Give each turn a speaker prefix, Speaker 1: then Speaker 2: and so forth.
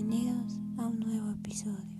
Speaker 1: Bienvenidos a un nuevo episodio.